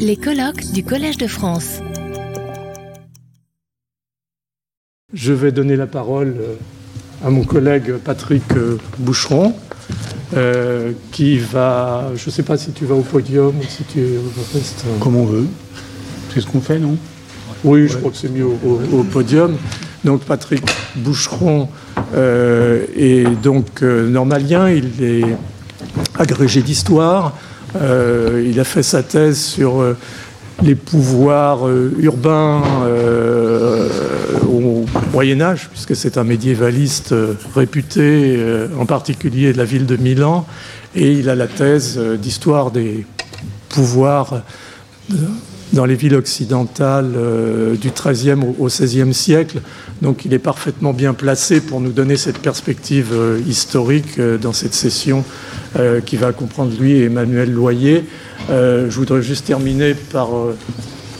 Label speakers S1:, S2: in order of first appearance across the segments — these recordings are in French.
S1: Les colloques du Collège de France.
S2: Je vais donner la parole euh, à mon collègue Patrick euh, Boucheron, euh, qui va. Je ne sais pas si tu vas au podium ou si tu restes.
S3: Comme on veut. C'est ce qu'on fait, non?
S2: Oui, je crois que c'est mieux au, au, podium. Donc Patrick Boucheron euh, est donc normalien, il est agrégé d'histoire. Euh, il a fait sa thèse sur euh, les pouvoirs euh, urbains au Moyen Âge, puisque c'est un médiévaliste réputé, en particulier de la ville de Milan, et il a la thèse d'histoire des pouvoirs dans les villes occidentales du XIIIe au XVIe siècle. Donc il est parfaitement bien placé pour nous donner cette perspective historique dans cette session euh, qui va comprendre lui et Emmanuel Loyer. Euh, je voudrais juste terminer par euh,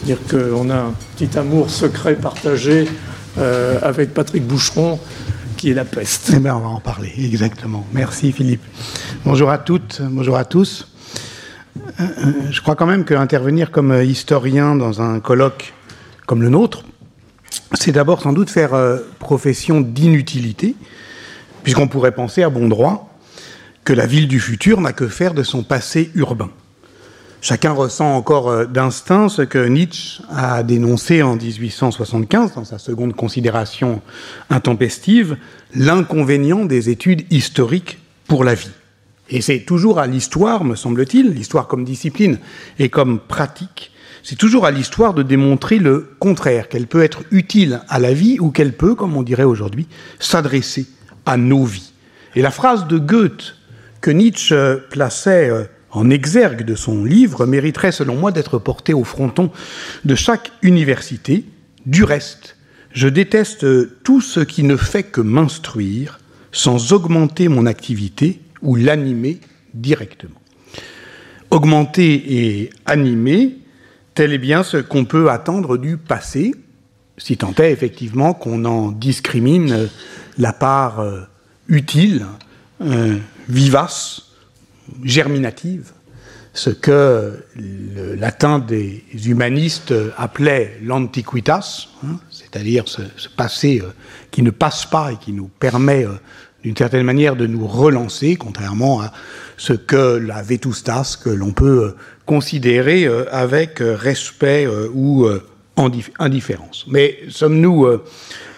S2: dire qu'on a un petit amour secret partagé avec Patrick Boucheron, qui est la peste.
S3: Eh bien, on va en parler, exactement. Merci Philippe. Bonjour à toutes, bonjour à tous. Je crois quand même qu'intervenir comme historien dans un colloque comme le nôtre, c'est d'abord sans doute faire profession d'inutilité, puisqu'on pourrait penser à bon droit que la ville du futur n'a que faire de son passé urbain. Chacun ressent encore euh, d'instinct ce que Nietzsche a dénoncé en 1875 dans sa seconde considération intempestive, l'inconvénient des études historiques pour la vie. Et c'est toujours à l'histoire, me semble-t-il, l'histoire comme discipline et comme pratique, c'est toujours à l'histoire de démontrer le contraire, qu'elle peut être utile à la vie ou qu'elle peut, comme on dirait aujourd'hui, s'adresser à nos vies. Et la phrase de Goethe que Nietzsche plaçait euh, en exergue de son livre mériterait, selon moi, d'être porté au fronton de chaque université. Du reste, je déteste tout ce qui ne fait que m'instruire sans augmenter mon activité ou l'animer directement. Augmenter et animer, tel est bien ce qu'on peut attendre du passé, si tant est effectivement qu'on en discrimine la part euh, utile, euh, vivace, germinative, ce que le latin des humanistes appelait l'antiquitas, hein, c'est-à-dire ce, passé euh, qui ne passe pas et qui nous permet d'une certaine manière de nous relancer, contrairement à ce que la vétustas, que l'on peut euh, considérer avec respect ou indifférence. Mais sommes-nous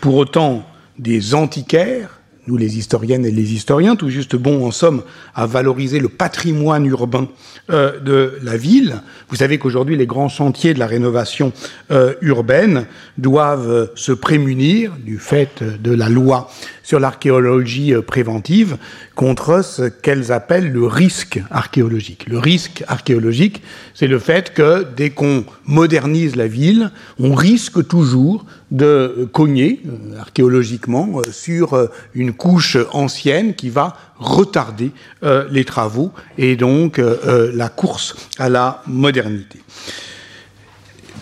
S3: pour autant des antiquaires nous les historiennes et les historiens, tout juste bon en somme à valoriser le patrimoine urbain euh, de la ville. Vous savez qu'aujourd'hui les grands chantiers de la rénovation euh, urbaine doivent euh, se prémunir du fait de la loi sur l'archéologie préventive contre ce qu'elles appellent le risque archéologique. Le risque archéologique, c'est le fait que dès qu'on modernise la ville, on risque toujours de cogner archéologiquement sur une couche ancienne qui va retarder euh, les travaux et donc euh, euh, la course à la modernité.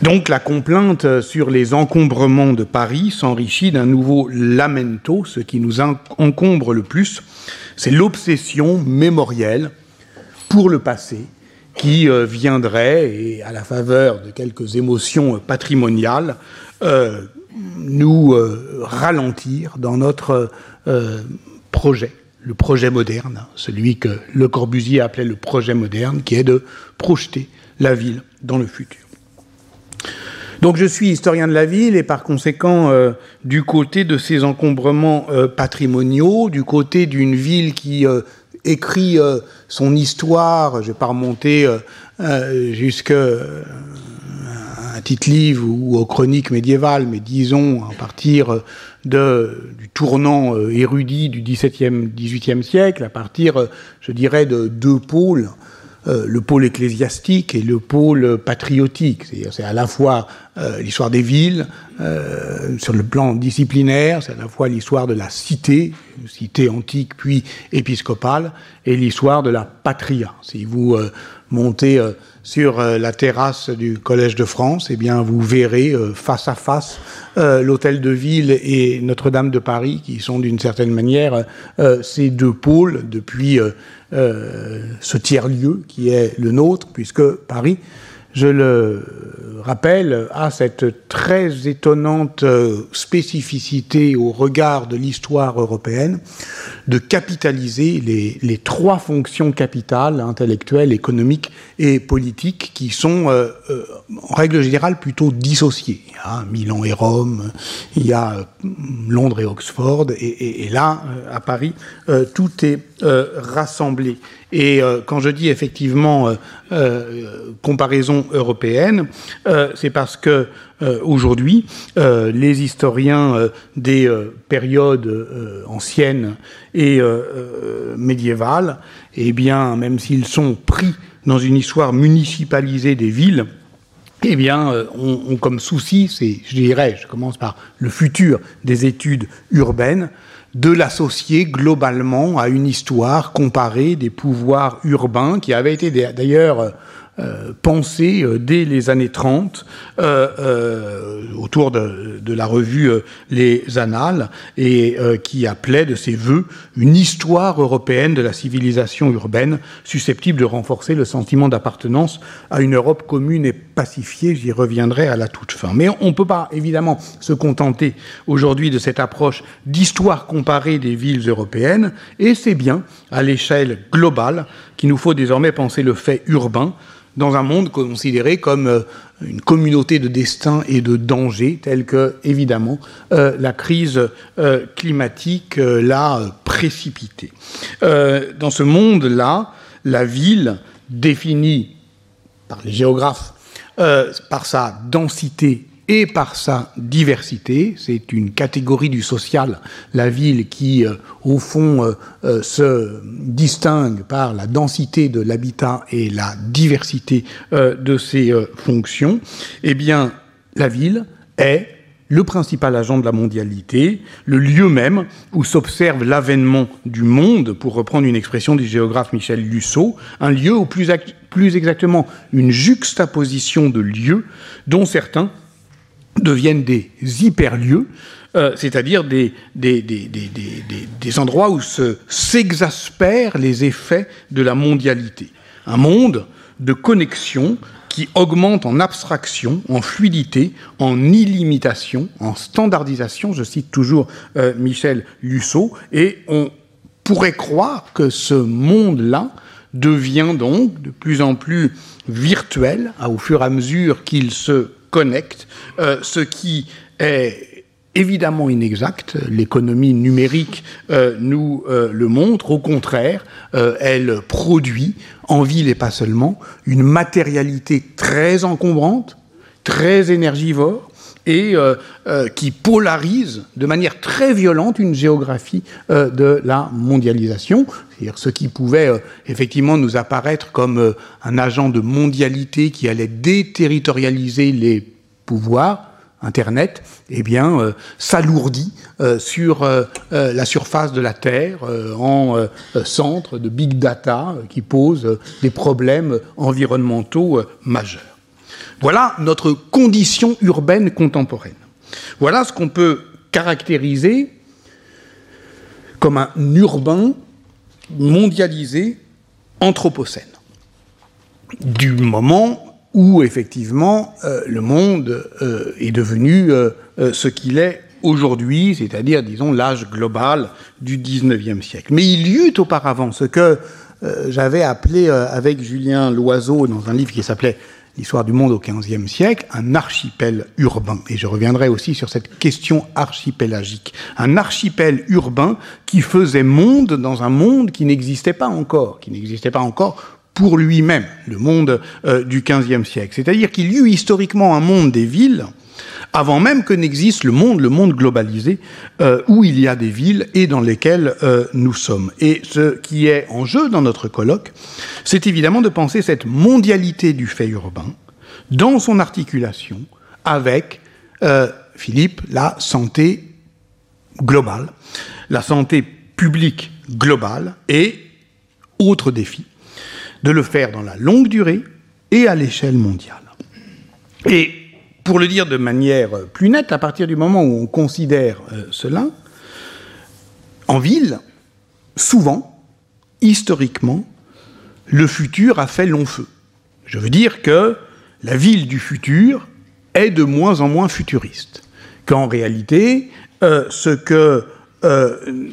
S3: Donc la complainte sur les encombrements de Paris s'enrichit d'un nouveau lamento. Ce qui nous encombre le plus, c'est l'obsession mémorielle pour le passé qui viendrait, et à la faveur de quelques émotions patrimoniales, nous ralentir dans notre projet, le projet moderne, celui que Le Corbusier appelait le projet moderne, qui est de projeter la ville dans le futur. Donc je suis historien de la ville et par conséquent euh, du côté de ces encombrements euh, patrimoniaux, du côté d'une ville qui euh, écrit son histoire, je ne vais pas remonter jusqu'à un titre livre ou aux chroniques médiévales, mais disons à partir du tournant euh, érudit du XVIIe, XVIIIe siècle, à partir, euh, je dirais, de deux pôles, euh, le pôle ecclésiastique et le pôle patriotique. C'est à la fois l'histoire des villes, sur le plan disciplinaire, c'est à la fois l'histoire de la cité, cité antique puis épiscopale, et l'histoire de la patria. Si vous montez sur euh, la terrasse du Collège de France, eh bien, vous verrez euh, face à face euh, l'Hôtel de Ville et Notre-Dame de Paris, qui sont d'une certaine manière ces deux pôles depuis ce tiers-lieu qui est le nôtre, puisque Paris, je le rappelle, a cette très étonnante euh, spécificité au regard de l'histoire européenne de capitaliser les, trois fonctions capitales, intellectuelles, économiques et politiques, qui sont euh, euh, en règle générale plutôt dissociées. Milan et Rome, il y a Londres et Oxford, et là, à Paris, tout est rassemblé. Et euh, quand je dis effectivement euh, euh, comparaison européenne, c'est parce que aujourd'hui, les historiens des périodes anciennes et médiévales, eh bien, même s'ils sont pris dans une histoire municipalisée des villes, eh bien, ont, ont comme souci, c'est, je dirais, je commence par le futur des études urbaines, de l'associer globalement à une histoire comparée des pouvoirs urbains qui avait été d'ailleurs euh, pensé euh, dès les années 30 euh, euh, autour de, de, la revue euh, Les Annales et qui appelait de ses voeux une histoire européenne de la civilisation urbaine susceptible de renforcer le sentiment d'appartenance à une Europe commune et pacifiée. J'y reviendrai à la toute fin. Mais on ne peut pas évidemment se contenter aujourd'hui de cette approche d'histoire comparée des villes européennes et c'est bien à l'échelle globale qu'il nous faut désormais penser le fait urbain dans un monde considéré comme euh, une communauté de destin et de danger, telle que, évidemment, euh, la crise euh, climatique l'a précipité. Dans ce monde-là, la ville, définie par les géographes par sa densité et par sa diversité. C'est une catégorie du social, la ville, qui, euh, au fond, euh, euh, se distingue par la densité de l'habitat et la diversité euh, de ses euh, fonctions. Eh bien, la ville est le principal agent de la mondialité, le lieu même où s'observe l'avènement du monde, pour reprendre une expression du géographe Michel Lusseau, un lieu ou plus, plus exactement une juxtaposition de lieux dont certains deviennent des hyperlieux, euh, c'est-à-dire des, des, des, des, endroits où s'exaspèrent se, les effets de la mondialité. Un monde de connexion qui augmente en abstraction, en fluidité, en illimitation, en standardisation, je cite toujours euh, Michel Lusseau, et on pourrait croire que ce monde-là devient donc de plus en plus virtuel au fur et à mesure qu'il se euh, ce qui est évidemment inexact. L'économie numérique euh, nous euh, le montre. Au contraire, elle produit, en ville et pas seulement, une matérialité très encombrante, très énergivore, et euh, euh, qui polarise de manière très violente une géographie euh, de la mondialisation, c'est-à-dire ce qui pouvait euh, effectivement nous apparaître comme un agent de mondialité qui allait déterritorialiser les pouvoirs, Internet, eh bien, s'alourdit euh, sur la surface de la Terre en centre de big data qui pose des problèmes environnementaux majeurs. Voilà notre condition urbaine contemporaine. Voilà ce qu'on peut caractériser comme un urbain mondialisé anthropocène. Du moment où effectivement euh, le monde euh, est devenu euh, ce qu'il est aujourd'hui, c'est-à-dire, disons, l'âge global du 19e siècle. Mais il y eut auparavant ce que j'avais appelé avec Julien Loiseau dans un livre qui s'appelait l'histoire du monde au XVe siècle, un archipel urbain. Et je reviendrai aussi sur cette question archipélagique. Un archipel urbain qui faisait monde dans un monde qui n'existait pas encore, qui n'existait pas encore pour lui-même, le monde euh, du XVe siècle. C'est-à-dire qu'il y eut historiquement un monde des villes, avant même que n'existe le monde, le monde globalisé, euh, où il y a des villes et dans lesquelles euh, nous sommes. Et ce qui est en jeu dans notre colloque, c'est évidemment de penser cette mondialité du fait urbain dans son articulation avec, euh, Philippe, la santé globale, la santé publique globale et, autre défi, de le faire dans la longue durée et à l'échelle mondiale. Et pour le dire de manière plus nette, à partir du moment où on considère euh, cela, en ville, souvent, historiquement, le futur a fait long feu. Je veux dire que la ville du futur est de moins en moins futuriste. Qu'en réalité, ce que,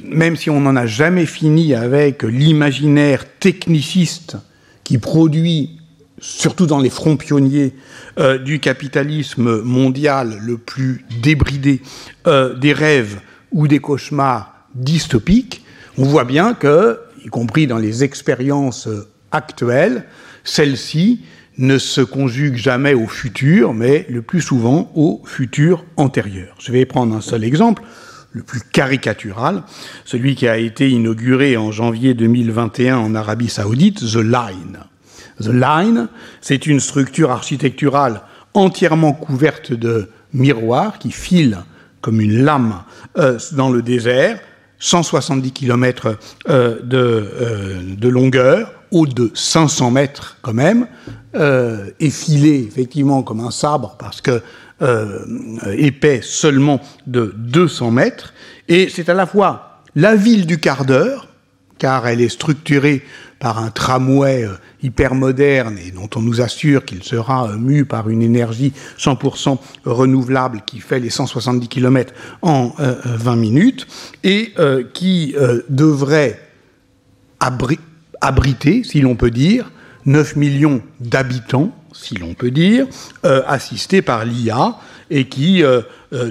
S3: même si on n'en a jamais fini avec l'imaginaire techniciste qui produit surtout dans les fronts pionniers euh, du capitalisme mondial le plus débridé, euh, des rêves ou des cauchemars dystopiques, on voit bien que, y compris dans les expériences actuelles, celles-ci ne se conjuguent jamais au futur, mais le plus souvent au futur antérieur. Je vais prendre un seul exemple, le plus caricatural, celui qui a été inauguré en janvier 2021 en Arabie saoudite, The Line. The Line, c'est une structure architecturale entièrement couverte de miroirs qui filent comme une lame euh, dans le désert, 170 km euh, de, euh, de, longueur, haut de 500 mètres quand même, effilé effectivement comme un sabre parce que épais seulement de 200 mètres, et c'est à la fois la ville du quart d'heure, car elle est structurée par un tramway euh, hyper moderne et dont on nous assure qu'il sera euh, mu par une énergie 100% renouvelable qui fait les 170 km en 20 euh, minutes et qui devrait abriter, si l'on peut dire, 9 millions d'habitants, si l'on peut dire, assistés par l'IA et qui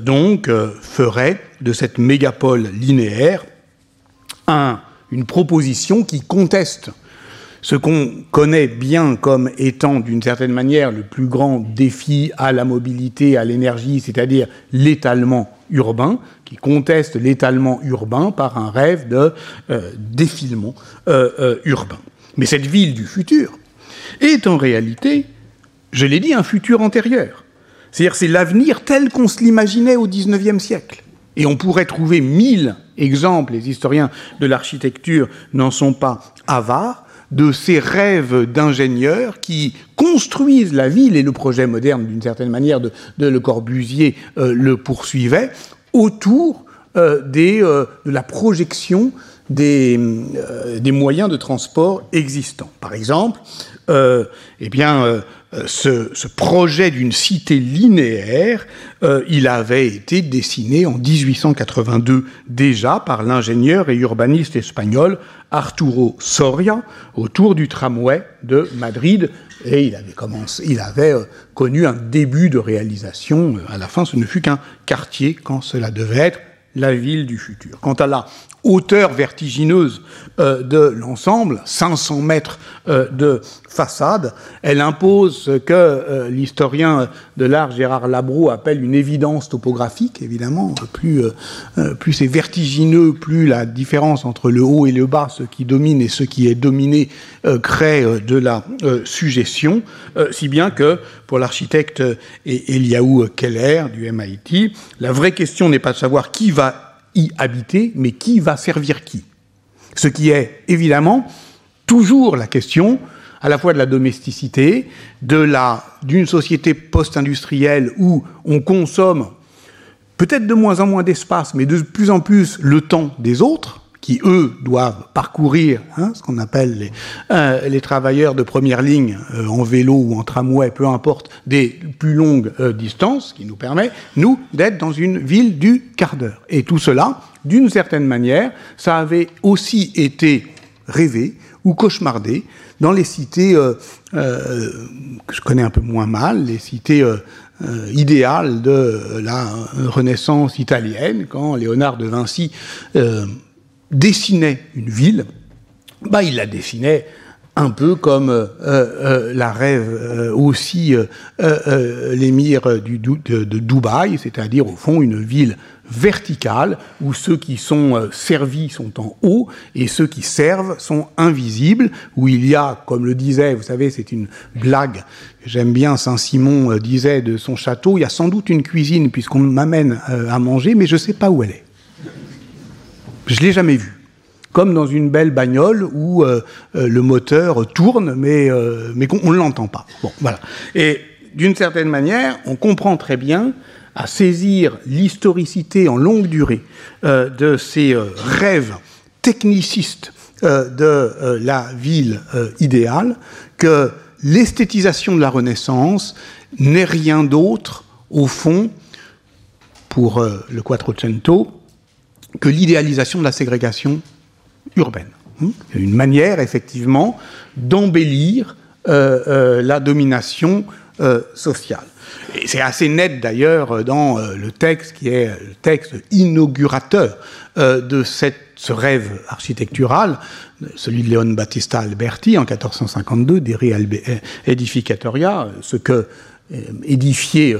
S3: donc ferait de cette mégapole linéaire un, une proposition qui conteste ce qu'on connaît bien comme étant d'une certaine manière le plus grand défi à la mobilité, à l'énergie, c'est-à-dire l'étalement urbain, qui conteste l'étalement urbain par un rêve de euh, défilement euh, euh, urbain. Mais cette ville du futur est en réalité, je l'ai dit, un futur antérieur. C'est-à-dire c'est l'avenir tel qu'on se l'imaginait au XIXe siècle. Et on pourrait trouver mille exemples, les historiens de l'architecture n'en sont pas avares, de ces rêves d'ingénieurs qui construisent la ville, et le projet moderne, d'une certaine manière, de, Le Corbusier euh, le poursuivait, autour des, euh, de la projection des, des, moyens de transport existants. Par exemple, eh bien, ce, projet d'une cité linéaire, il avait été dessiné en 1882 déjà par l'ingénieur et urbaniste espagnol Arturo Soria autour du tramway de Madrid et il avait euh, connu un début de réalisation. À la fin, ce ne fut qu'un quartier quand cela devait être la ville du futur. Quant à la hauteur vertigineuse euh, de l'ensemble, 500 mètres euh, de façade, elle impose ce que euh, l'historien de l'art Gérard Labro appelle une évidence topographique, évidemment. Plus, plus c'est vertigineux, plus la différence entre le haut et le bas, ce qui domine et ce qui est dominé, crée de la suggestion, si bien que pour l'architecte Eliaou Keller du MIT, la vraie question n'est pas de savoir qui va y habiter, mais qui va servir qui. Ce qui est évidemment toujours la question à la fois de la domesticité, de la d'une société post-industrielle où on consomme peut-être de moins en moins d'espace, mais de plus en plus le temps des autres, qui, eux, doivent parcourir hein, ce qu'on appelle les, euh, les, travailleurs de première ligne euh, en vélo ou en tramway, peu importe, des plus longues euh, distances, qui nous permet, nous, d'être dans une ville du quart d'heure. Et tout cela, d'une certaine manière, ça avait aussi été rêvé ou cauchemardé dans les cités que je connais un peu moins mal, les cités idéales de la Renaissance italienne, quand Léonard de Vinci dessinait une ville, bah, il la dessinait un peu comme euh, euh, la rêve euh, aussi l'émir de, de, Dubaï, c'est-à-dire au fond une ville verticale où ceux qui sont servis sont en haut et ceux qui servent sont invisibles, où il y a, comme le disait, vous savez, c'est une blague, j'aime bien, Saint-Simon disait de son château, il y a sans doute une cuisine puisqu'on m'amène à manger, mais je ne sais pas où elle est. Je l'ai jamais vu. Comme dans une belle bagnole où euh, euh, le moteur tourne, mais, euh, mais on ne l'entend pas. Bon, voilà. Et d'une certaine manière, on comprend très bien à saisir l'historicité en longue durée de ces rêves technicistes de la ville idéale que l'esthétisation de la Renaissance n'est rien d'autre, au fond, pour le Quattrocento, que l'idéalisation de la ségrégation urbaine. Hein. Une manière, effectivement, d'embellir euh, euh, la domination sociale. Et c'est assez net d'ailleurs dans le texte qui est le texte inaugurateur de cette, ce rêve architectural, celui de Léon Battista Alberti en 1452, Deri Edificatoria, ce que édifier,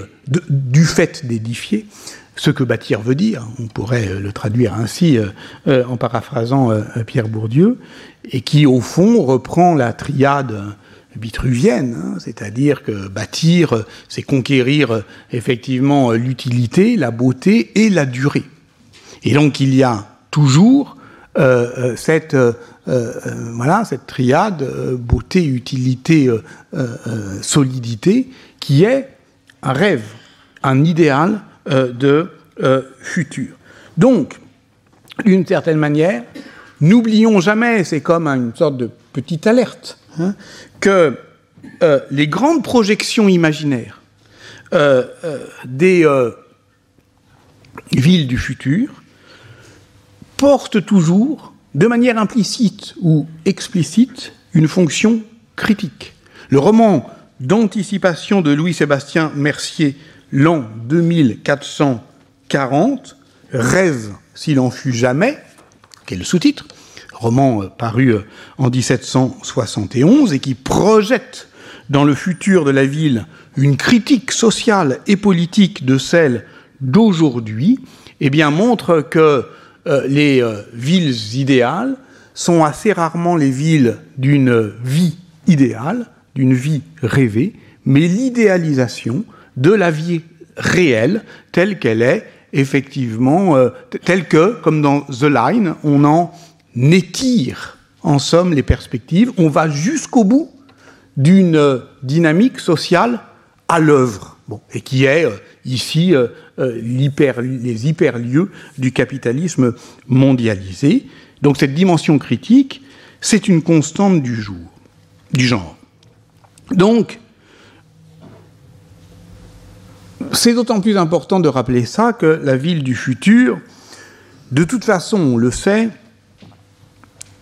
S3: du fait d'édifier, ce que bâtir veut dire, on pourrait euh, le traduire ainsi euh, euh, en paraphrasant Pierre Bourdieu, et qui au fond reprend la triade vitruvienne, hein, c'est-à-dire que bâtir, c'est conquérir effectivement l'utilité, la beauté et la durée. Et donc il y a toujours cette, triade beauté, utilité, solidité, qui est un rêve, un idéal de euh, futur. Donc, d'une certaine manière, n'oublions jamais, c'est comme une sorte de petite alerte, hein, que euh, les grandes projections imaginaires des villes du futur portent toujours, de manière implicite ou explicite, une fonction critique. Le roman d'anticipation de Louis-Sébastien Mercier l'an 2440, Rêve s'il en fut jamais, qui est le sous-titre, roman euh, paru euh, en 1771 et qui projette dans le futur de la ville une critique sociale et politique de celle d'aujourd'hui, eh bien montre que euh, les villes idéales sont assez rarement les villes d'une vie idéale, d'une vie rêvée, mais l'idéalisation de la vie réelle telle qu'elle est, effectivement, euh, telle que, comme dans The Line, on en étire, en somme, les perspectives, on va jusqu'au bout d'une euh, dynamique sociale à l'œuvre, bon, et qui est euh, ici les hyperlieux du capitalisme mondialisé. Donc cette dimension critique, c'est une constante du jour, du genre. Donc, C'est d'autant plus important de rappeler ça que la ville du futur, de toute façon, on le sait,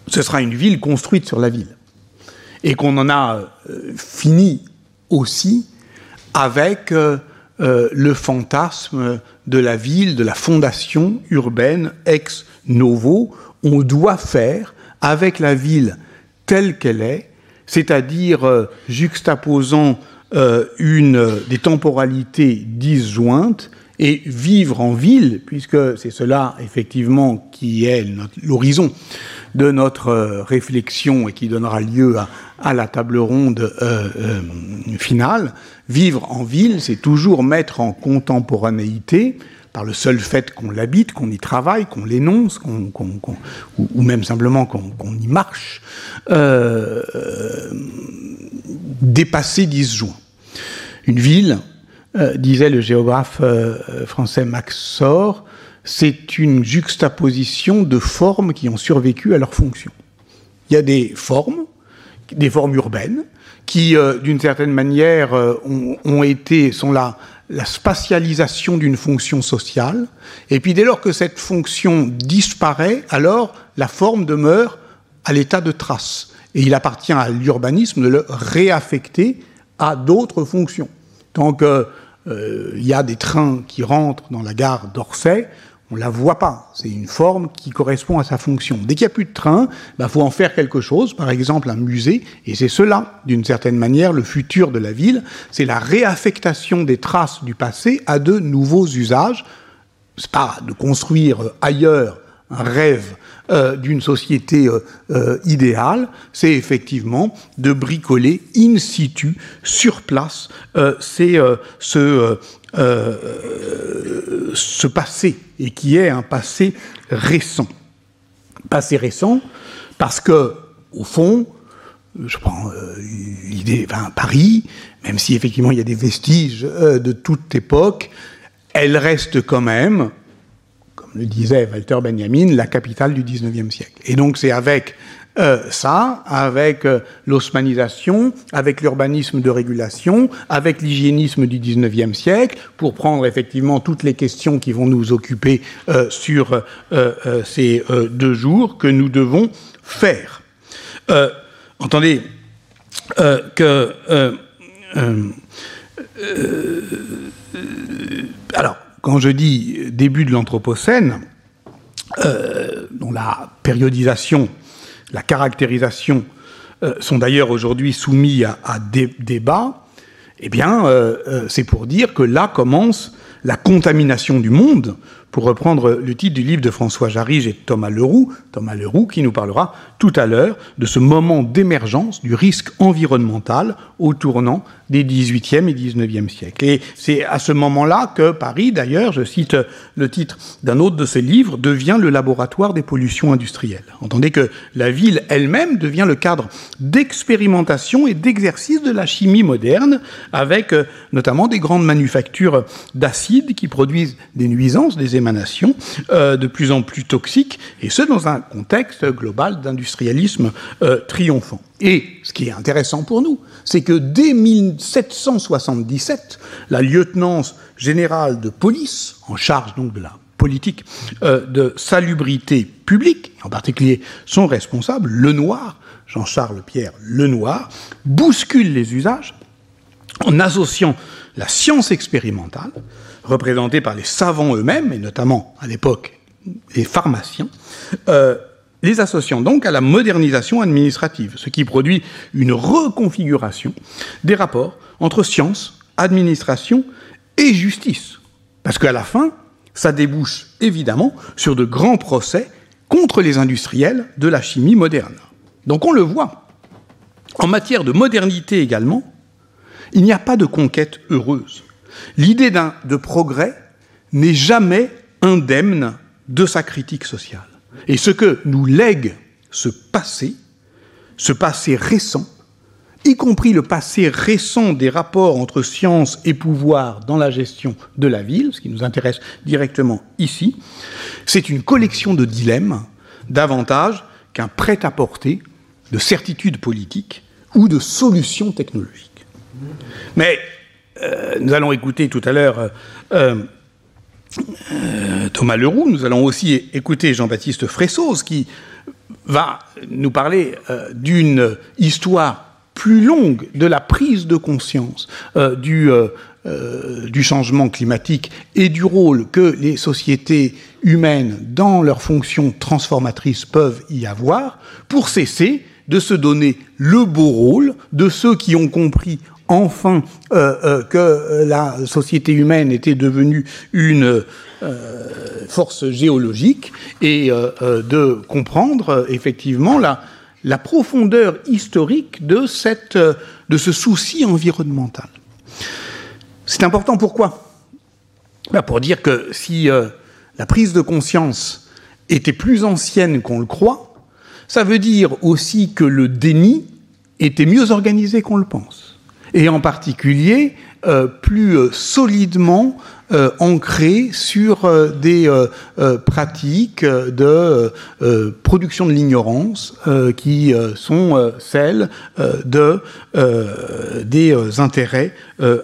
S3: ce sera une ville construite sur la ville. Et qu'on en a euh, fini aussi avec euh, euh, le fantasme de la ville, de la fondation urbaine ex novo. On doit faire avec la ville telle qu'elle est, c'est-à-dire juxtaposant euh, une, des temporalités disjointes et vivre en ville, puisque c'est cela effectivement qui est l'horizon de notre euh, réflexion et qui donnera lieu à, la table ronde euh, finale. Vivre en ville, c'est toujours mettre en contemporanéité par le seul fait qu'on l'habite, qu'on y travaille, qu'on l'énonce, ou, même simplement qu'on y marche, euh, dépasser disjoint. Une ville, euh, disait le géographe euh, français Max Sor, c'est une juxtaposition de formes qui ont survécu à leur fonction. Il y a des formes, des formes urbaines, qui, euh, d'une certaine manière, ont, été, sont la, la spatialisation d'une fonction sociale. Et puis, dès lors que cette fonction disparaît, alors la forme demeure à l'état de trace. Et il appartient à l'urbanisme de le réaffecter à d'autres fonctions. Qu'il euh, y a des trains qui rentrent dans la gare d'Orsay, on ne la voit pas. C'est une forme qui correspond à sa fonction. Dès qu'il n'y a plus de train, il bah, faut en faire quelque chose, par exemple un musée, et c'est cela, d'une certaine manière, le futur de la ville, c'est la réaffectation des traces du passé à de nouveaux usages. C'est pas de construire ailleurs un rêve euh, d'une société euh, euh, idéale, c'est effectivement de bricoler in situ, sur place, c'est ce, ce passé, et qui est un passé récent. Passé récent, parce que, au fond, je prends l'idée, enfin, Paris, même si effectivement il y a des vestiges de toute époque, elle reste quand même le disait Walter Benjamin, la capitale du XIXe siècle. Et donc c'est avec euh, ça avec euh, l'osmanisation, avec l'urbanisme de régulation, avec l'hygiénisme du 19e siècle, pour prendre effectivement toutes les questions qui vont nous occuper euh, sur ces deux jours que nous devons faire. entendez que... alors, quand je dis début de l'Anthropocène, dont la périodisation la caractérisation euh, sont d'ailleurs aujourd'hui soumis à, à débat, eh bien, euh, euh, c'est pour dire que là commence la contamination du monde. Pour reprendre le titre du livre de François Jarige et Thomas Leroux, Thomas Leroux qui nous parlera tout à l'heure de ce moment d'émergence du risque environnemental au tournant des 18e et 19e siècles. Et c'est à ce moment-là que Paris, d'ailleurs, je cite le titre d'un autre de ses livres, devient le laboratoire des pollutions industrielles. Entendez que la ville elle-même devient le cadre d'expérimentation et d'exercice de la chimie moderne, avec euh, notamment des grandes manufactures d'acides qui produisent des nuisances, des émanations euh, de plus en plus toxiques, et ce dans un contexte global d'industrialisme euh, triomphant. Et ce qui est intéressant pour nous, c'est que dès 1777, la lieutenance générale de police, en charge donc de la politique euh, de salubrité publique, en particulier son responsable, le Noir, Jean-Charles Pierre Lenoir, bouscule les usages en associant la science expérimentale, représentée par les savants eux-mêmes, et notamment à l'époque les pharmaciens, euh, les associant donc à la modernisation administrative, ce qui produit une reconfiguration des rapports entre science, administration et justice. Parce qu'à la fin, ça débouche évidemment sur de grands procès contre les industriels de la chimie moderne. Donc on le voit. En matière de modernité également, il n'y a pas de conquête heureuse. L'idée de progrès n'est jamais indemne de sa critique sociale. Et ce que nous lègue ce passé, ce passé récent, y compris le passé récent des rapports entre science et pouvoir dans la gestion de la ville, ce qui nous intéresse directement ici, c'est une collection de dilemmes davantage qu'un prêt-à-porter de certitudes politiques ou de solutions technologiques. Mais euh, nous allons écouter tout à l'heure euh, euh, Thomas Leroux, nous allons aussi écouter Jean-Baptiste Fressos qui va nous parler euh, d'une histoire plus longue de la prise de conscience euh, du, du changement climatique et du rôle que les sociétés humaines dans leurs fonctions transformatrices peuvent y avoir pour cesser de se donner le beau rôle de ceux qui ont compris enfin euh, euh, que la société humaine était devenue une euh, force géologique et de comprendre effectivement la, profondeur historique de, ce souci environnemental. C'est important pourquoi? Ben Pour dire que si la prise de conscience était plus ancienne qu'on le croit, ça veut dire aussi que le déni était mieux organisé qu'on le pense et en particulier euh, plus euh, solidement euh, ancré sur euh, des euh, pratiques de production de l'ignorance qui sont celles de, des intérêts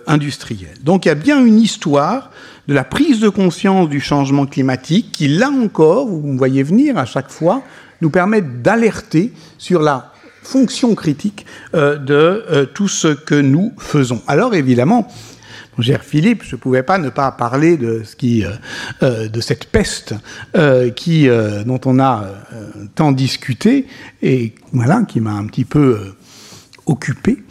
S3: industriels. Donc il y a bien une histoire de la prise de conscience du changement climatique qui, là encore, vous me voyez venir à chaque fois, nous permet d'alerter sur la fonction critique euh, de euh, tout ce que nous faisons. Alors évidemment, mon cher Philippe, je ne pouvais pas ne pas parler de, ce qui, euh, de cette peste qui, dont on a tant discuté et voilà, qui m'a un petit peu occupé,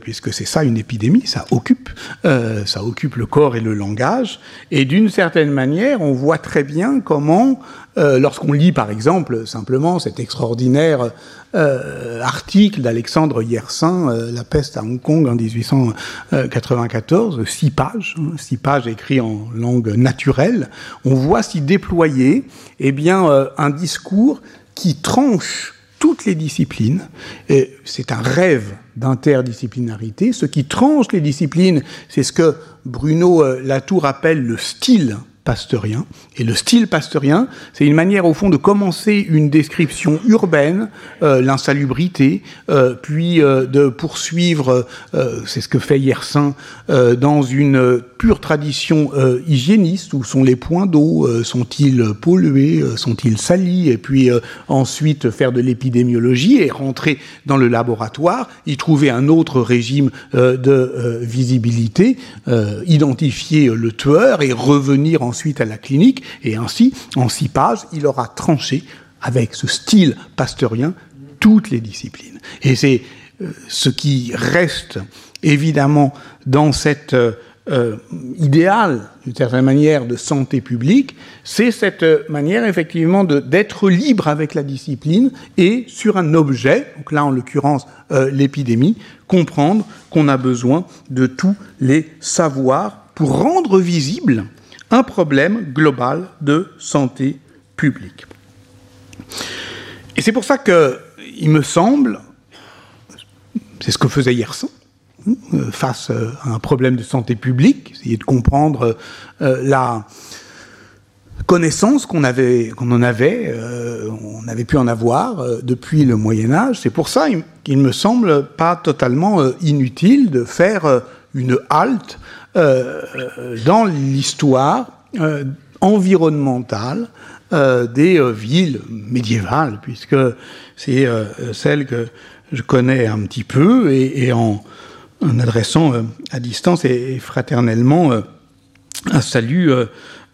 S3: puisque c'est ça une épidémie, ça occupe, ça occupe le corps et le langage, et d'une certaine manière, on voit très bien comment, lorsqu'on lit par exemple simplement cet extraordinaire euh, article d'Alexandre Yersin, euh, La peste à Hong Kong en 1894, six pages, hein, six pages écrites en langue naturelle, on voit s'y déployer eh bien, euh, un discours qui tranche toutes les disciplines. C'est un rêve d'interdisciplinarité. Ce qui tranche les disciplines, c'est ce que Bruno Latour appelle le style pasteurien. Et le style pasteurien, c'est une manière au fond de commencer une description urbaine, euh, l'insalubrité, euh, puis euh, de poursuivre, c'est ce que fait Yersin, dans une pure tradition hygiéniste, où sont les points d'eau, sont-ils pollués, sont-ils salis, et puis ensuite faire de l'épidémiologie et rentrer dans le laboratoire, y trouver un autre régime de visibilité, identifier le tueur et revenir ensuite à la clinique, et ainsi, en six pages, il aura tranché avec ce style pasteurien toutes les disciplines. Et c'est euh, ce qui reste évidemment dans cette euh, euh, idéal, d'une certaine manière, de santé publique, c'est cette manière effectivement d'être libre avec la discipline et sur un objet, donc là en l'occurrence l'épidémie, comprendre qu'on a besoin de tous les savoirs pour rendre visible un problème global de santé publique. Et c'est pour ça que, il me semble, c'est ce que faisait Yersin, euh, face euh, à un problème de santé publique, essayer de comprendre euh, la connaissance qu'on avait, qu'on en avait, on avait pu en avoir depuis le Moyen Âge. C'est pour ça qu'il me semble pas totalement inutile de faire une halte dans l'histoire environnementale euh, des euh, villes médiévales, puisque c'est euh, celle que je connais un petit peu, et, en, adressant à distance et, fraternellement un salut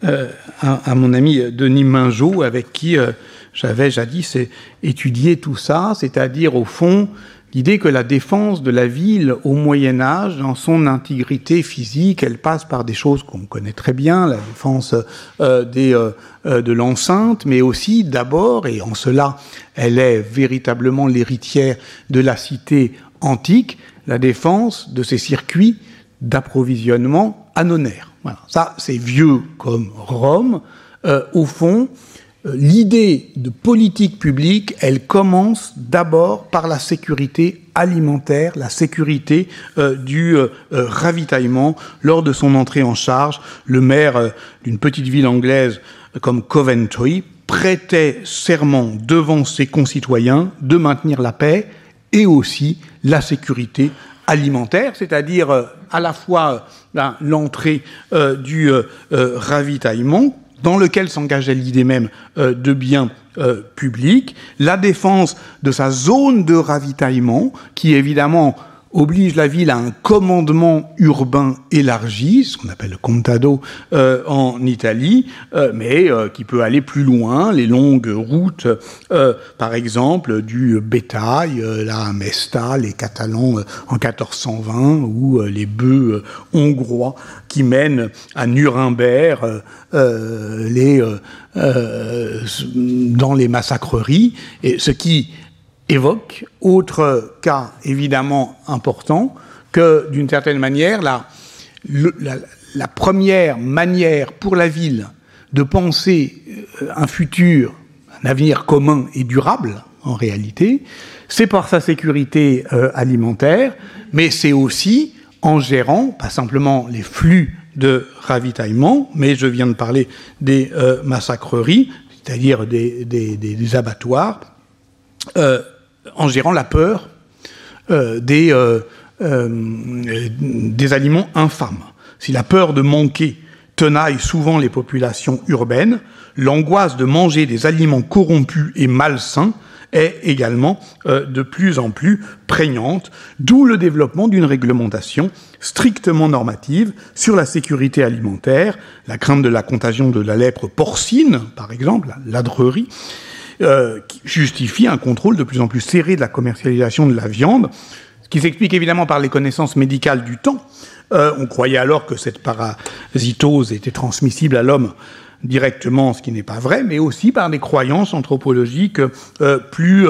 S3: à, mon ami Denis Mingeot, avec qui j'avais jadis étudié tout ça, c'est-à-dire au fond L'idée que la défense de la ville au Moyen Âge, dans son intégrité physique, elle passe par des choses qu'on connaît très bien, la défense euh, des, euh, euh, de l'enceinte, mais aussi d'abord, et en cela elle est véritablement l'héritière de la cité antique, la défense de ces circuits d'approvisionnement anonaires. Voilà. Ça, c'est vieux comme Rome. au fond, euh, l'idée de politique publique, elle commence d'abord par la sécurité alimentaire, la sécurité euh, du euh, ravitaillement. Lors de son entrée en charge, le maire d'une petite ville anglaise comme Coventry prêtait serment devant ses concitoyens de maintenir la paix et aussi la sécurité alimentaire, c'est-à-dire à la fois l'entrée du ravitaillement dans lequel s'engageait l'idée même euh, de biens euh, publics, la défense de sa zone de ravitaillement, qui évidemment oblige la ville à un commandement urbain élargi, ce qu'on appelle le contado euh, en Italie, euh, mais euh, qui peut aller plus loin, les longues routes, par exemple, du bétail, la Mesta, les Catalans en 1420, ou les bœufs hongrois qui mènent à Nuremberg dans les massacreries, et ce qui évoque. Autre cas évidemment important, que d'une certaine manière, la, la, première manière pour la ville de penser euh, un futur, un avenir commun et durable, en réalité, c'est par sa sécurité euh, alimentaire, mais c'est aussi en gérant, pas simplement les flux de ravitaillement, mais je viens de parler des euh, massacreries, c'est-à-dire des, des, abattoirs, en gérant la peur euh, des, euh, euh, des aliments infâmes. Si la peur de manquer tenaille souvent les populations urbaines, l'angoisse de manger des aliments corrompus et malsains est également de plus en plus prégnante, d'où le développement d'une réglementation strictement normative sur la sécurité alimentaire, la crainte de la contagion de la lèpre porcine, par exemple, la ladrerie, euh, qui justifie un contrôle de plus en plus serré de la commercialisation de la viande, ce qui s'explique évidemment par les connaissances médicales du temps. Euh, on croyait alors que cette parasitose était transmissible à l'homme directement, ce qui n'est pas vrai, mais aussi par des croyances anthropologiques euh, plus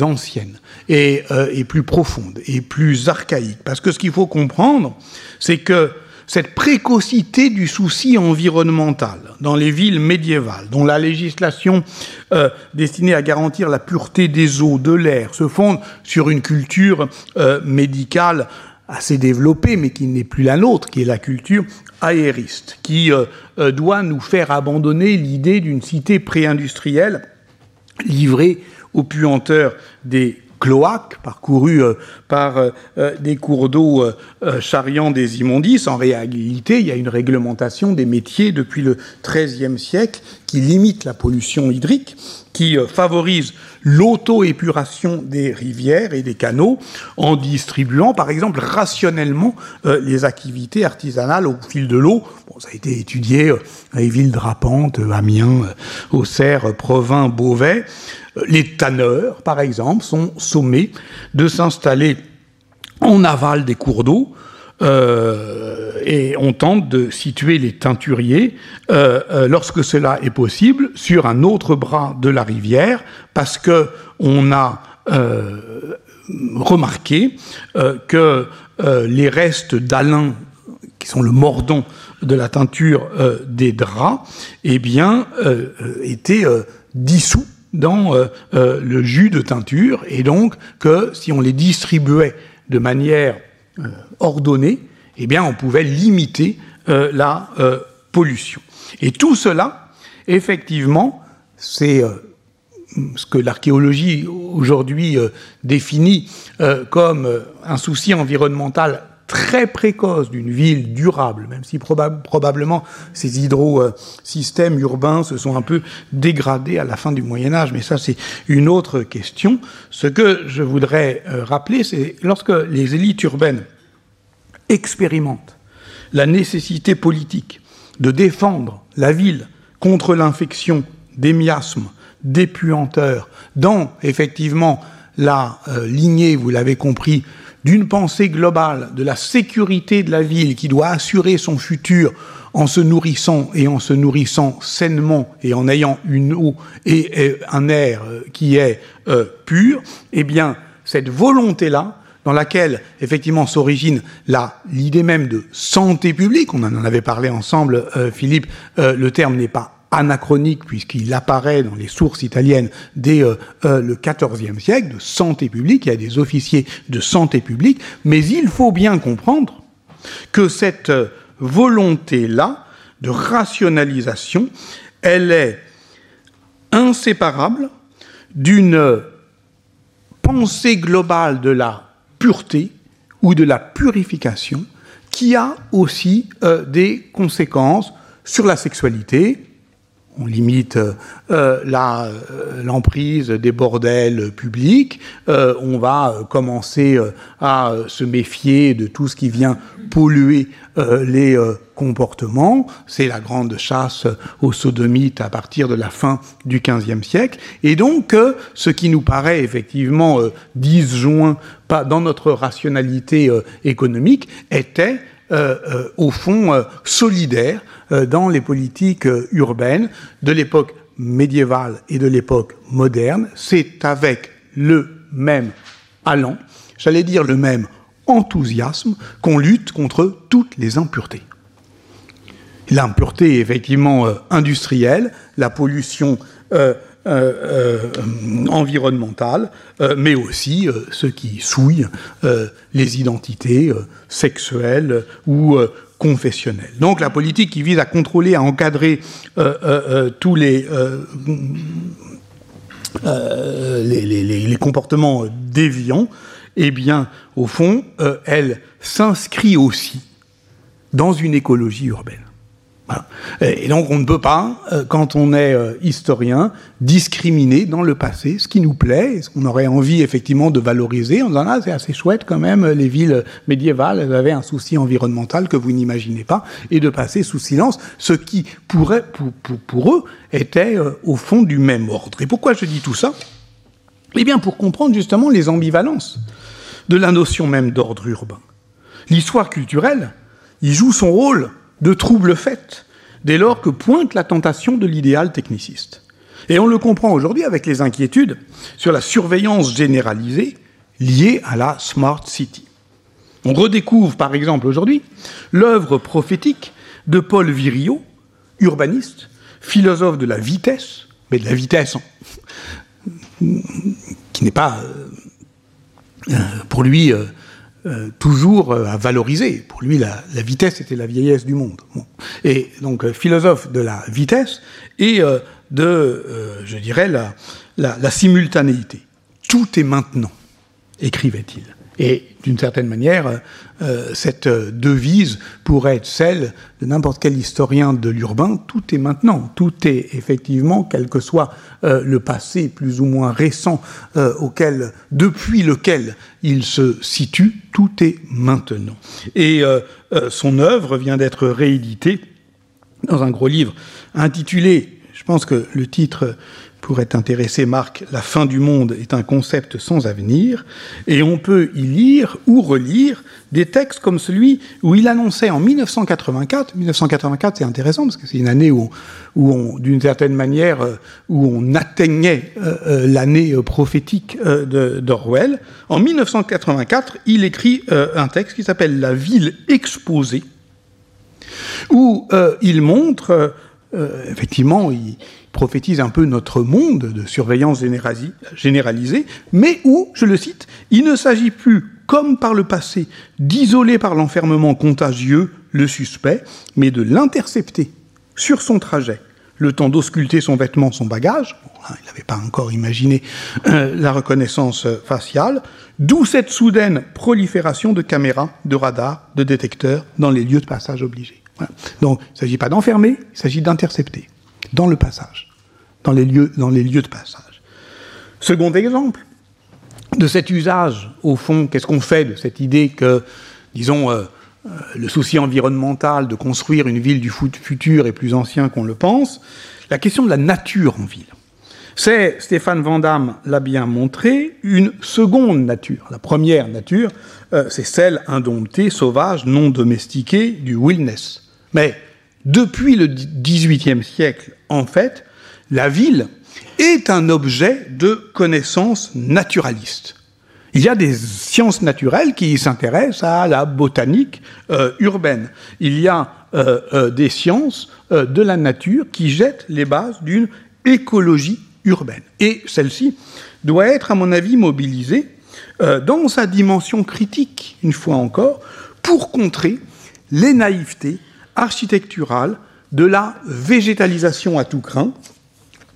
S3: anciennes et, et, plus profondes et plus archaïques. Parce que ce qu'il faut comprendre, c'est que cette précocité du souci environnemental dans les villes médiévales, dont la législation euh, destinée à garantir la pureté des eaux, de l'air, se fonde sur une culture euh, médicale assez développée, mais qui n'est plus la nôtre, qui est la culture aériste, qui euh, doit nous faire abandonner l'idée d'une cité pré-industrielle livrée aux puanteurs des cloaques parcourus euh, par euh, euh, des cours d'eau charriant des immondices. En réalité, il y a une réglementation des métiers depuis le XIIIe siècle qui limite la pollution hydrique, qui favorise l'auto-épuration des rivières et des canaux en distribuant, par exemple, rationnellement les activités artisanales au fil de l'eau. Bon, ça a été étudié les villes drapantes, Amiens, Auxerre, Provins, Beauvais. Les tanneurs, par exemple, sont sommés de s'installer en aval des cours d'eau euh, et on tente de situer les teinturiers, euh, euh, lorsque cela est possible, sur un autre bras de la rivière, parce que on a remarqué que les restes d'Alain, qui sont le mordant de la teinture des draps, eh bien, étaient dissous dans euh, euh, le jus de teinture, et donc que si on les distribuait de manière euh, ordonnée, eh bien, on pouvait limiter la pollution. Et tout cela, effectivement, c'est ce que l'archéologie aujourd'hui définit comme un souci environnemental très précoce d'une ville durable, même si probablement ces hydrosystèmes urbains se sont un peu dégradés à la fin du Moyen Âge, mais ça c'est une autre question. Ce que je voudrais euh, rappeler, c'est lorsque les élites urbaines expérimentent la nécessité politique de défendre la ville contre l'infection des miasmes, des puanteurs, dans effectivement la euh, lignée, vous l'avez compris, d'une pensée globale de la sécurité de la ville qui doit assurer son futur en se nourrissant et en se nourrissant sainement et en ayant une eau et, un air euh, qui est euh, pur, eh bien, cette volonté-là, dans laquelle effectivement s'origine l'idée même de santé publique, on en avait parlé ensemble, euh, Philippe, le terme n'est pas anachronique puisqu'il apparaît dans les sources italiennes dès euh, euh, le XIVe siècle, de santé publique, il y a des officiers de santé publique, mais il faut bien comprendre que cette euh, volonté-là de rationalisation, elle est inséparable d'une pensée globale de la pureté ou de la purification qui a aussi des conséquences sur la sexualité, on limite euh, euh, l'emprise des bordels publics, euh, on va commencer à se méfier de tout ce qui vient polluer les comportements. C'est la grande chasse aux sodomites à partir de la fin du XVe siècle. Et donc, ce qui nous paraît effectivement disjoint dans notre rationalité économique était au fond solidaire euh, dans les politiques euh, urbaines de l'époque médiévale et de l'époque moderne. C'est avec le même allant, j'allais dire le même enthousiasme, qu'on lutte contre toutes les impuretés. L'impureté, effectivement, euh, industrielle, la pollution environnementale, mais aussi ce qui souille les identités sexuelles ou confessionnelle. Donc la politique qui vise à contrôler, à encadrer euh, euh, euh, tous les, les, comportements déviants, eh bien, au fond, elle s'inscrit aussi dans une écologie urbaine. Et donc on ne peut pas, euh, quand on est euh, historien, discriminer dans le passé ce qui nous plaît, ce qu'on aurait envie effectivement de valoriser, en disant ah c'est assez chouette quand même, les villes médiévales, elles avaient un souci environnemental que vous n'imaginez pas, et de passer sous silence ce qui pourrait, pour, pour, eux était euh, au fond du même ordre. Et pourquoi je dis tout ça? Eh bien pour comprendre justement les ambivalences de la notion même d'ordre urbain. L'histoire culturelle, il joue son rôle de trouble fait, dès lors que pointe la tentation de l'idéal techniciste. Et on le comprend aujourd'hui avec les inquiétudes sur la surveillance généralisée liée à la Smart City. On redécouvre par exemple aujourd'hui l'œuvre prophétique de Paul Virilio, urbaniste, philosophe de la vitesse, mais de la vitesse qui n'est pas euh, euh, pour lui euh, toujours à valoriser. Pour lui, la, vitesse était la vieillesse du monde. Et donc, philosophe de la vitesse et de, je dirais, la, la simultanéité. Tout est maintenant, écrivait-il. Et d'une certaine manière, euh, cette devise pourrait être celle de n'importe quel historien de l'urbain. Tout est maintenant, tout est effectivement, quel que soit euh, le passé plus ou moins récent euh, auquel, depuis lequel il se situe, tout est maintenant. Et son œuvre vient d'être rééditée dans un gros livre intitulé, je pense que le titre pourrait intéresser Marc, la fin du monde est un concept sans avenir, et on peut y lire ou relire des textes comme celui où il annonçait en 1984, 1984 c'est intéressant parce que c'est une année où, où on, d'une certaine manière, euh, où on atteignait euh, euh, l'année prophétique d'Orwell, en 1984, il écrit un texte qui s'appelle La ville exposée, où il montre, effectivement, il, prophétise un peu notre monde de surveillance généralisée, mais où, je le cite, il ne s'agit plus, comme par le passé, d'isoler par l'enfermement contagieux le suspect, mais de l'intercepter sur son trajet, le temps d'ausculter son vêtement, son bagage, il n'avait pas encore imaginé euh, la reconnaissance faciale, d'où cette soudaine prolifération de caméras, de radars, de détecteurs dans les lieux de passage obligés. Donc, il ne s'agit pas d'enfermer, il s'agit d'intercepter dans le passage, dans les lieux, dans les lieux de passage. Second exemple de cet usage, au fond, qu'est-ce qu'on fait de cette idée que, disons, euh, euh, le souci environnemental de construire une ville du futur est plus ancien qu'on le pense, la question de la nature en ville. C'est, Stéphane Vandamme l'a bien montré, une seconde nature. La première nature, euh, c'est celle indomptée, sauvage, non domestiquée du wilderness. Mais depuis le XVIIIe siècle, en fait, la ville est un objet de connaissance naturaliste. Il y a des sciences naturelles qui s'intéressent à la botanique euh, urbaine. Il y a euh, euh, des sciences de la nature qui jettent les bases d'une écologie urbaine. Et celle-ci doit être, à mon avis, mobilisée dans sa dimension critique, une fois encore, pour contrer les naïvetés architecturales de la végétalisation à tout crin,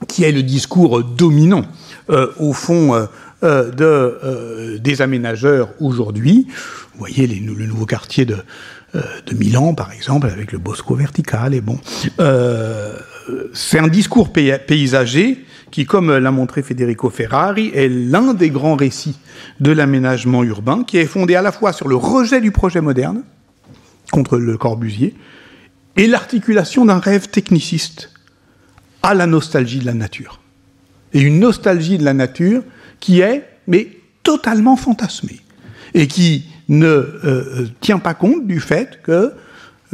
S3: qui est le discours dominant, euh, au fond, euh, euh, de, des aménageurs aujourd'hui. Vous voyez le nouveau quartier de, de Milan, par exemple, avec le Bosco vertical. Et bon, c'est un discours paysager qui, comme l'a montré Federico Ferrari, est l'un des grands récits de l'aménagement urbain, qui est fondé à la fois sur le rejet du projet moderne contre le Corbusier et l'articulation d'un rêve techniciste à la nostalgie de la nature. Et une nostalgie de la nature qui est, mais totalement fantasmée, et qui ne euh, euh, tient pas compte du fait que, euh,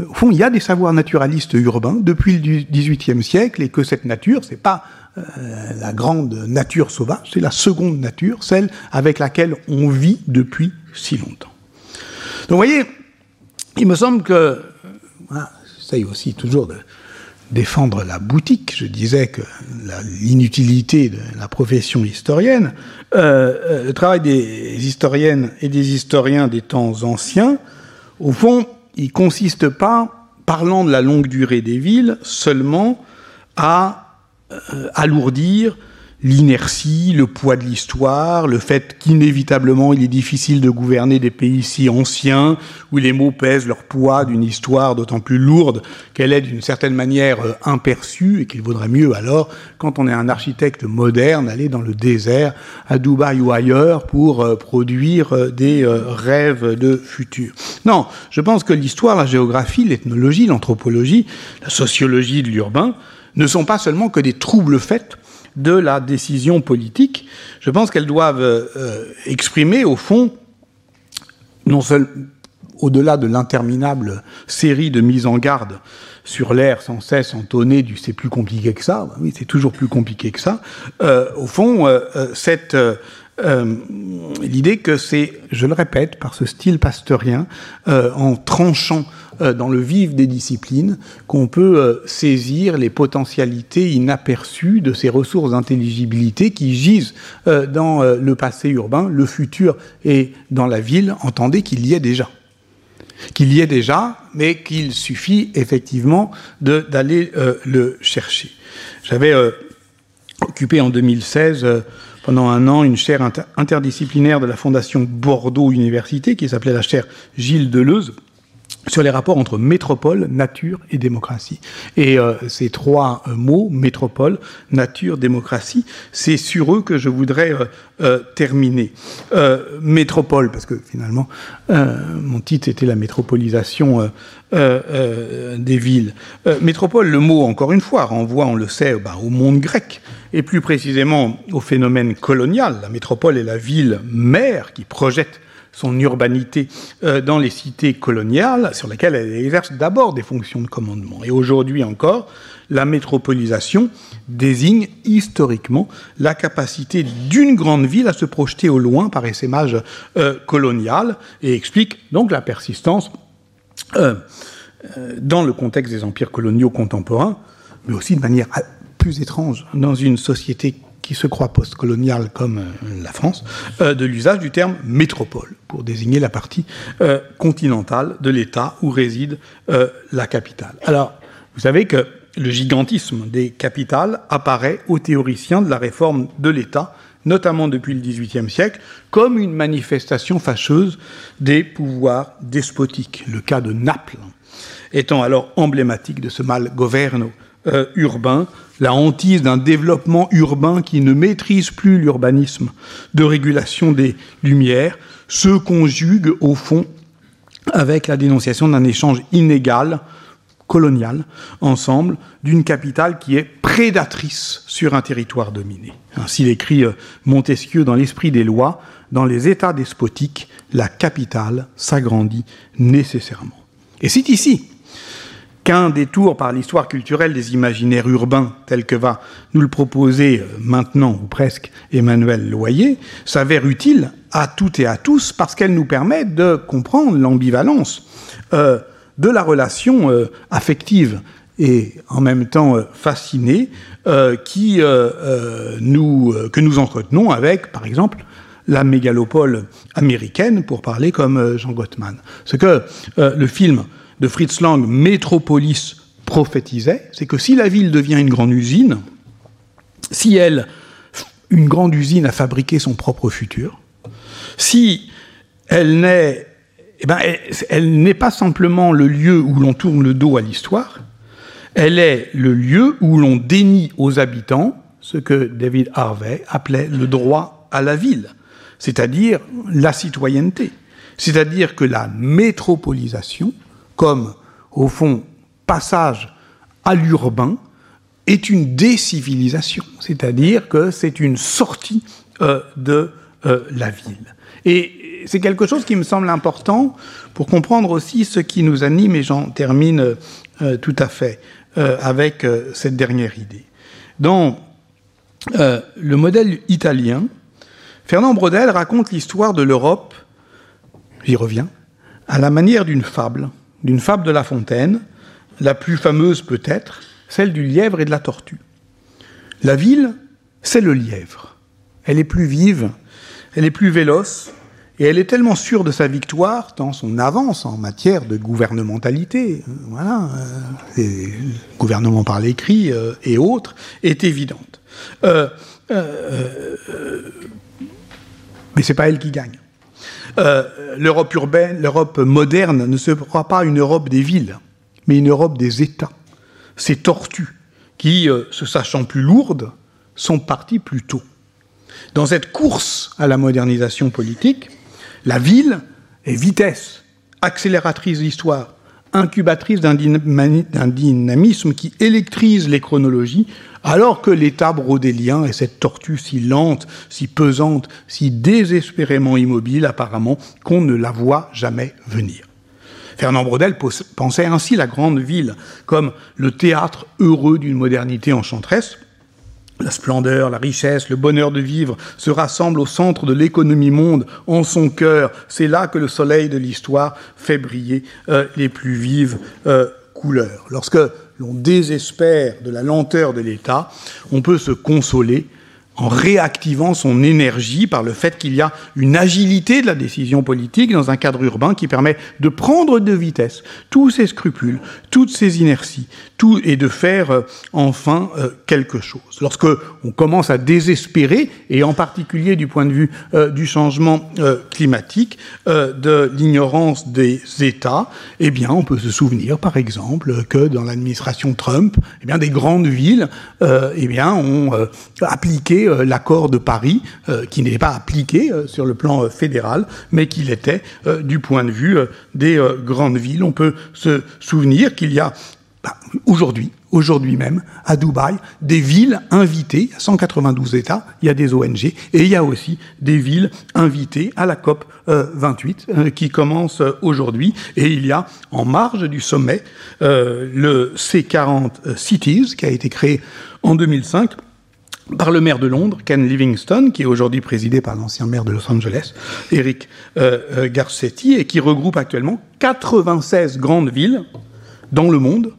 S3: au fond, il y a des savoirs naturalistes urbains depuis le XVIIIe siècle, et que cette nature, c'est pas la grande nature sauvage, c'est la seconde nature, celle avec laquelle on vit depuis si longtemps. Donc, vous voyez, il me semble que, voilà, j'essaye aussi toujours de défendre la boutique. Je disais que l'inutilité de la profession historienne, euh, euh, le travail des historiennes et des historiens des temps anciens, au fond, il consiste pas, parlant de la longue durée des villes, seulement à euh, alourdir l'inertie, le poids de l'histoire, le fait qu'inévitablement il est difficile de gouverner des pays si anciens, où les mots pèsent leur poids d'une histoire d'autant plus lourde qu'elle est d'une certaine manière euh, imperçue, et qu'il vaudrait mieux alors, quand on est un architecte moderne, aller dans le désert, à Dubaï ou ailleurs, pour euh, produire euh, des rêves de futur. Non, je pense que l'histoire, la géographie, l'ethnologie, l'anthropologie, la sociologie de l'urbain, ne sont pas seulement que des troubles faits de la décision politique. Je pense qu'elles doivent euh, exprimer, au fond, non seulement au-delà de l'interminable série de mises en garde sur l'air sans cesse entonné du c'est plus compliqué que ça, oui, c'est toujours plus compliqué que ça, euh, au fond, euh, cette l'idée que c'est, je le répète, par ce style pasteurien, en tranchant dans le vif des disciplines, qu'on peut saisir les potentialités inaperçues de ces ressources d'intelligibilité qui gisent dans le passé urbain, le futur et dans la ville. Entendez qu'il y est déjà qu'il y ait déjà, mais qu'il suffit effectivement d'aller euh, le chercher. J'avais euh, occupé en 2016 euh, pendant un an une chaire interdisciplinaire de la Fondation Bordeaux Université qui s'appelait la chaire Gilles Deleuze sur les rapports entre métropole, nature et démocratie. Et euh, ces trois euh, mots, métropole, nature, démocratie, c'est sur eux que je voudrais euh, terminer. métropole, parce que finalement, mon titre était la métropolisation des villes. métropole, le mot, encore une fois, renvoie, on le sait, bah, au monde grec, et plus précisément au phénomène colonial. La métropole est la ville mère qui projette son urbanité euh, dans les cités coloniales, sur lesquelles elle exerce d'abord des fonctions de commandement. Et aujourd'hui encore, la métropolisation désigne historiquement la capacité d'une grande ville à se projeter au loin par essaimage euh, colonial et explique donc la persistance euh, dans le contexte des empires coloniaux contemporains, mais aussi de manière plus étrange dans une société qui se croit postcoloniale comme euh, la France, euh, de l'usage du terme métropole pour désigner la partie euh, continentale de l'État où réside la capitale. Alors, vous savez que le gigantisme des capitales apparaît aux théoriciens de la réforme de l'État, notamment depuis le XVIIIe siècle, comme une manifestation fâcheuse des pouvoirs despotiques. Le cas de Naples étant alors emblématique de ce mal gouverno urbain la hantise d'un développement urbain qui ne maîtrise plus l'urbanisme de régulation des lumières se conjugue au fond avec la dénonciation d'un échange inégal, colonial, ensemble, d'une capitale qui est prédatrice sur un territoire dominé. Ainsi l'écrit euh, Montesquieu dans l'esprit des lois, dans les États despotiques, la capitale s'agrandit nécessairement. Et c'est ici qu'un détour par l'histoire culturelle des imaginaires urbains, tel que va nous le proposer euh, maintenant, ou presque, Emmanuel Loyer, s'avère utile à toutes et à tous parce qu'elle nous permet de comprendre l'ambivalence euh, de la relation euh, affective et en même temps fascinée que nous entretenons avec, par exemple, la mégalopole américaine, pour parler comme Jean Gottman. Ce que le film de Fritz Lang, Métropolis, prophétisait, c'est que si la ville devient une grande usine, si elle, une grande usine a fabriqué son propre futur, si elle n'est eh ben, elle n'est pas simplement le lieu où l'on tourne le dos à l'histoire, elle est le lieu où l'on dénie aux habitants ce que David Harvey appelait le droit à la ville, c'est-à-dire la citoyenneté, c'est-à-dire que la métropolisation comme, au fond, passage à l'urbain, est une décivilisation, c'est-à-dire que c'est une sortie euh, de euh, la ville. Et c'est quelque chose qui me semble important pour comprendre aussi ce qui nous anime, et j'en termine euh, tout à fait avec cette dernière idée. Dans le modèle italien, Fernand Brodel raconte l'histoire de l'Europe, j'y reviens, à la manière d'une fable d'une fable de La Fontaine, la plus fameuse peut-être, celle du lièvre et de la tortue. La ville, c'est le lièvre. Elle est plus vive, elle est plus véloce, et elle est tellement sûre de sa victoire, dans son avance en matière de gouvernementalité, euh, voilà, euh, gouvernement par l'écrit euh, et autres, est évidente. Euh, mais c'est pas elle qui gagne. Euh, l'Europe urbaine, l'Europe moderne ne sera pas une Europe des villes, mais une Europe des États. Ces tortues qui, euh, se sachant plus lourdes, sont parties plus tôt. Dans cette course à la modernisation politique, la ville est vitesse, accélératrice d'histoire, incubatrice d'un dynamisme qui électrise les chronologies, alors que l'état brodélien est cette tortue si lente, si pesante, si désespérément immobile apparemment, qu'on ne la voit jamais venir. Fernand Brodel pensait ainsi la grande ville comme le théâtre heureux d'une modernité enchanteresse, la splendeur, la richesse, le bonheur de vivre se rassemblent au centre de l'économie monde, en son cœur. C'est là que le soleil de l'histoire fait briller euh, les plus vives euh, couleurs. Lorsque l'on désespère de la lenteur de l'État, on peut se consoler en réactivant son énergie par le fait qu'il y a une agilité de la décision politique dans un cadre urbain qui permet de prendre de vitesse tous ces scrupules, toutes ces inerties, tout, et de faire euh, enfin euh, quelque chose. Lorsque on commence à désespérer, et en particulier du point de vue euh, du changement climatique, de l'ignorance des États, eh bien, on peut se souvenir, par exemple, que dans l'administration Trump, eh bien, des grandes villes, eh bien, ont appliqué euh, l'accord de Paris, euh, qui n'était pas appliqué euh, sur le plan fédéral, mais qu'il était du point de vue des grandes villes. On peut se souvenir qu'il y a bah, aujourd'hui, aujourd'hui même, à Dubaï, des villes invitées, 192 États, il y a des ONG, et il y a aussi des villes invitées à la COP 28 qui commence aujourd'hui, et il y a en marge du sommet le C40 Cities qui a été créé en 2005 par le maire de Londres, Ken Livingstone, qui est aujourd'hui présidé par l'ancien maire de Los Angeles, Eric euh, euh, Garcetti, et qui regroupe actuellement 96 grandes villes dans le monde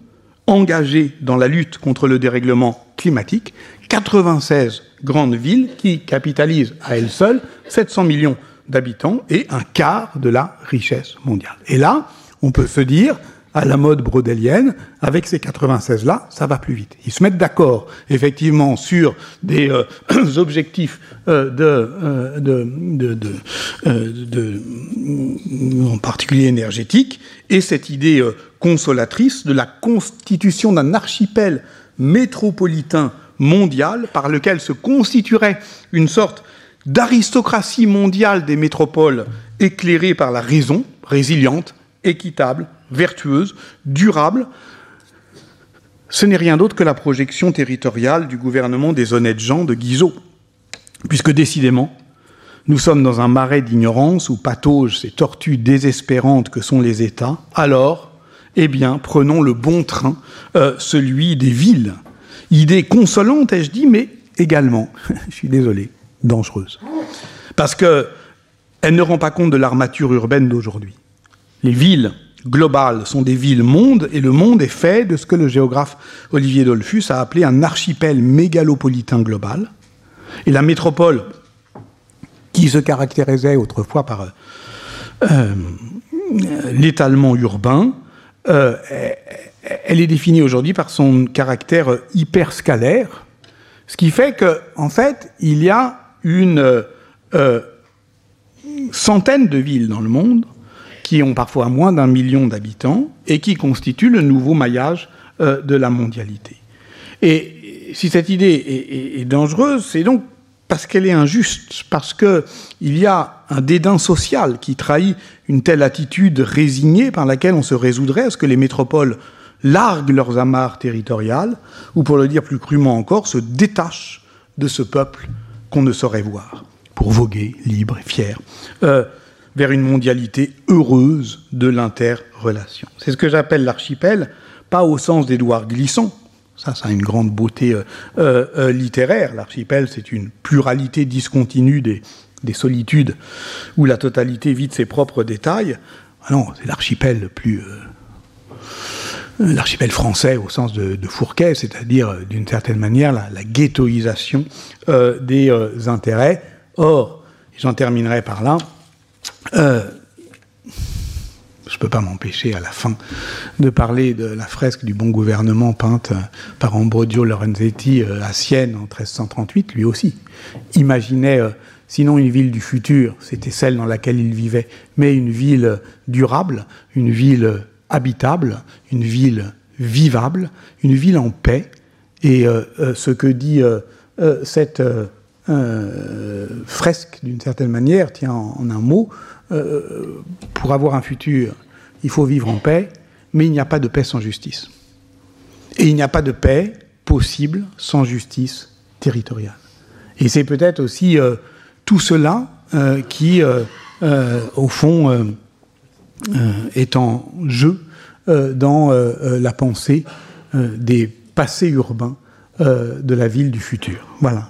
S3: engagées dans la lutte contre le dérèglement climatique, 96 grandes villes qui capitalisent à elles seules 700 millions d'habitants et un quart de la richesse mondiale. Et là, on peut se dire, à la mode brodélienne, avec ces 96-là, ça va plus vite. Ils se mettent d'accord, effectivement, sur des euh, objectifs euh, de, euh, en particulier énergétiques, et cette idée consolatrice de la constitution d'un archipel métropolitain mondial par lequel se constituerait une sorte d'aristocratie mondiale des métropoles éclairée par la raison, résiliente, équitable, vertueuse, durable, ce n'est rien d'autre que la projection territoriale du gouvernement des honnêtes gens de Guizot. Puisque décidément, nous sommes dans un marais d'ignorance où pataugent ces tortues désespérantes que sont les États, alors, eh bien, prenons le bon train, euh, celui des villes. Idée consolante, ai-je dit, mais également, je suis désolé, dangereuse. Parce qu'elle ne rend pas compte de l'armature urbaine d'aujourd'hui. Les villes globales sont des villes-mondes, et le monde est fait de ce que le géographe Olivier Dolphus a appelé un archipel mégalopolitain global. Et la métropole, qui se caractérisait autrefois par euh, euh, l'étalement urbain, euh, elle est définie aujourd'hui par son caractère hyperscalaire, ce qui fait qu'en en fait, il y a une centaine de villes dans le monde qui ont parfois moins d'un million d'habitants et qui constituent le nouveau maillage euh, de la mondialité. Et si cette idée est, dangereuse, c'est donc parce qu'elle est injuste, parce qu'il y a un dédain social qui trahit une telle attitude résignée par laquelle on se résoudrait à ce que les métropoles larguent leurs amarres territoriales, ou pour le dire plus crûment encore, se détachent de ce peuple qu'on ne saurait voir, pour voguer libre et fier. Euh, vers une mondialité heureuse de l'interrelation. C'est ce que j'appelle l'archipel, pas au sens d'Édouard Glissant, ça, ça a une grande beauté euh, euh, euh, littéraire. L'archipel, c'est une pluralité discontinue des, des, solitudes où la totalité vit de ses propres détails. Ah non, c'est l'archipel le plus. l'archipel français au sens de, de Fourquet, c'est-à-dire d'une certaine manière la, la ghettoisation des intérêts. Or, j'en terminerai par là, euh, je ne peux pas m'empêcher à la fin de parler de la fresque du bon gouvernement peinte par Ambrogio Lorenzetti euh, à Sienne en 1338, lui aussi. Imaginait, euh, sinon une ville du futur, c'était celle dans laquelle il vivait, mais une ville durable, une ville habitable, une ville vivable, une ville en paix. Et ce que dit cette fresque, d'une certaine manière, tient en un mot, euh, pour avoir un futur, il faut vivre en paix, mais il n'y a pas de paix sans justice. Et il n'y a pas de paix possible sans justice territoriale. Et c'est peut-être aussi euh, tout cela euh, qui, au fond, est en jeu dans la pensée des passés urbains de la ville du futur. Voilà,